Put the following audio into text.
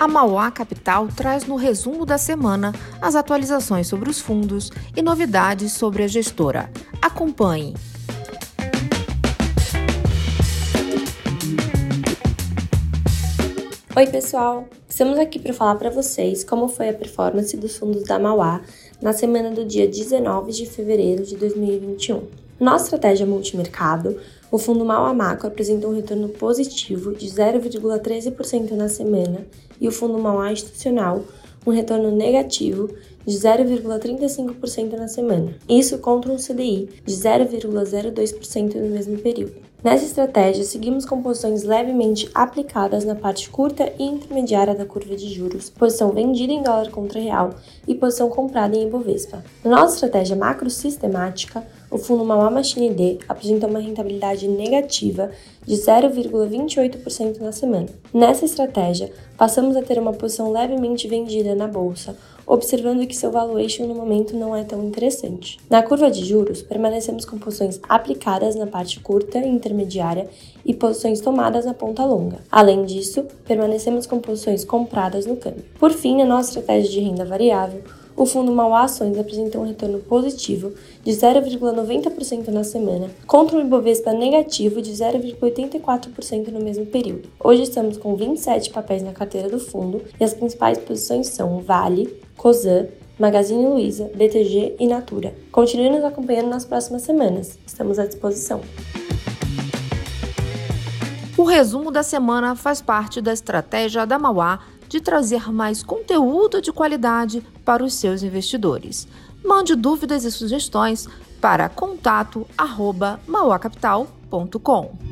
A Mauá Capital traz no resumo da semana as atualizações sobre os fundos e novidades sobre a gestora. Acompanhe! Oi, pessoal! Estamos aqui para falar para vocês como foi a performance dos fundos da Mauá na semana do dia 19 de fevereiro de 2021. Na estratégia multimercado, o fundo Mauá Macro apresentou um retorno positivo de 0,13% na semana e o fundo Mauá Institucional um retorno negativo de 0,35% na semana, isso contra um CDI de 0,02% no mesmo período. Nessa estratégia, seguimos com posições levemente aplicadas na parte curta e intermediária da curva de juros, posição vendida em dólar contra real e posição comprada em Ibovespa. Na nossa estratégia macro sistemática, o fundo Mauá Machine D apresentou uma rentabilidade negativa de 0,28% na semana. Nessa estratégia, passamos a ter uma posição levemente vendida na bolsa, observando que seu valuation no momento não é tão interessante. Na curva de juros, permanecemos com posições aplicadas na parte curta e intermediária e posições tomadas na ponta longa. Além disso, permanecemos com posições compradas no câmbio. Por fim, na nossa estratégia de renda variável, o fundo Mauá Ações apresentou um retorno positivo de 0,90% na semana, contra um Ibovespa negativo de 0,84% no mesmo período. Hoje estamos com 27 papéis na carteira do fundo e as principais posições são Vale, Cosan, Magazine Luiza, BTG e Natura. Continue nos acompanhando nas próximas semanas. Estamos à disposição. O resumo da semana faz parte da estratégia da Mauá de trazer mais conteúdo de qualidade para os seus investidores. Mande dúvidas e sugestões para contato@mauacapital.com.